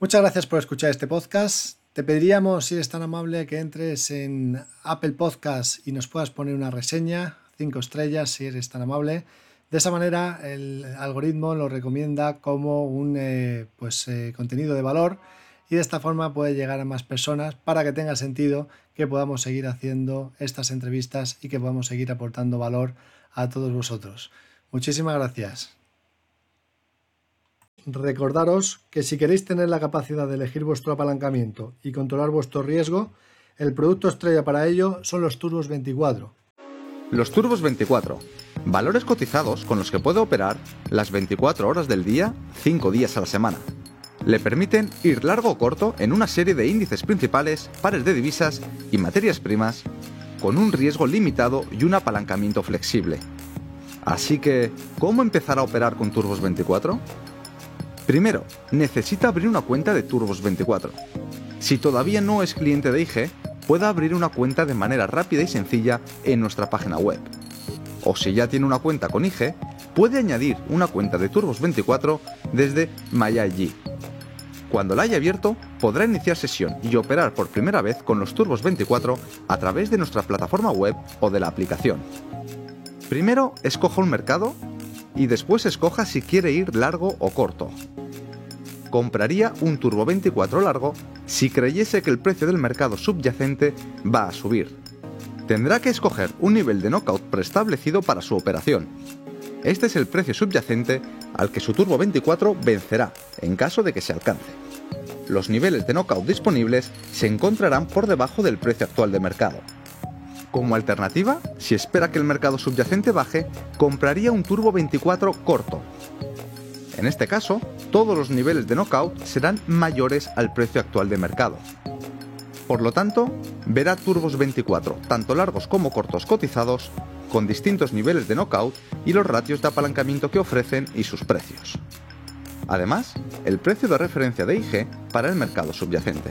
Muchas gracias por escuchar este podcast. Te pediríamos, si eres tan amable, que entres en Apple Podcast y nos puedas poner una reseña, cinco estrellas, si eres tan amable. De esa manera, el algoritmo lo recomienda como un eh, pues, eh, contenido de valor y de esta forma puede llegar a más personas para que tenga sentido que podamos seguir haciendo estas entrevistas y que podamos seguir aportando valor a todos vosotros. Muchísimas gracias. Recordaros que si queréis tener la capacidad de elegir vuestro apalancamiento y controlar vuestro riesgo, el producto estrella para ello son los Turbos 24. Los Turbos 24, valores cotizados con los que puede operar las 24 horas del día, 5 días a la semana. Le permiten ir largo o corto en una serie de índices principales, pares de divisas y materias primas, con un riesgo limitado y un apalancamiento flexible. Así que, ¿cómo empezar a operar con Turbos 24? Primero, necesita abrir una cuenta de Turbos24. Si todavía no es cliente de IG, puede abrir una cuenta de manera rápida y sencilla en nuestra página web. O si ya tiene una cuenta con IG, puede añadir una cuenta de Turbos24 desde MyIG. Cuando la haya abierto, podrá iniciar sesión y operar por primera vez con los Turbos 24 a través de nuestra plataforma web o de la aplicación. Primero, escoja un mercado y después escoja si quiere ir largo o corto. Compraría un Turbo 24 largo si creyese que el precio del mercado subyacente va a subir. Tendrá que escoger un nivel de knockout preestablecido para su operación. Este es el precio subyacente al que su Turbo 24 vencerá en caso de que se alcance. Los niveles de knockout disponibles se encontrarán por debajo del precio actual de mercado. Como alternativa, si espera que el mercado subyacente baje, compraría un Turbo 24 corto. En este caso, todos los niveles de knockout serán mayores al precio actual de mercado. Por lo tanto, verá turbos 24, tanto largos como cortos cotizados, con distintos niveles de knockout y los ratios de apalancamiento que ofrecen y sus precios. Además, el precio de referencia de IG para el mercado subyacente.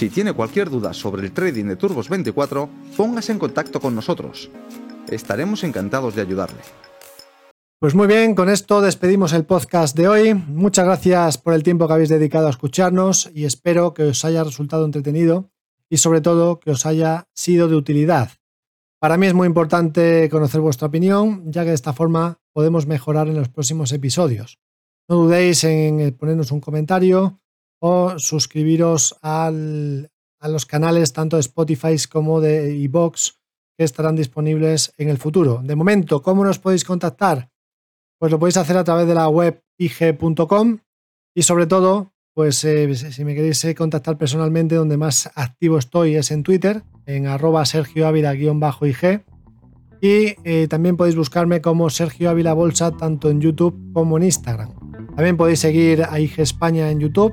Si tiene cualquier duda sobre el trading de Turbos 24, póngase en contacto con nosotros. Estaremos encantados de ayudarle. Pues muy bien, con esto despedimos el podcast de hoy. Muchas gracias por el tiempo que habéis dedicado a escucharnos y espero que os haya resultado entretenido y sobre todo que os haya sido de utilidad. Para mí es muy importante conocer vuestra opinión, ya que de esta forma podemos mejorar en los próximos episodios. No dudéis en ponernos un comentario o suscribiros a los canales tanto de Spotify como de iBox que estarán disponibles en el futuro. De momento, ¿cómo nos podéis contactar? Pues lo podéis hacer a través de la web ig.com y sobre todo, pues eh, si me queréis eh, contactar personalmente, donde más activo estoy es en Twitter, en arroba Sergio Ávila-ig. Y eh, también podéis buscarme como Sergio Ávila Bolsa tanto en YouTube como en Instagram. También podéis seguir a IG España en YouTube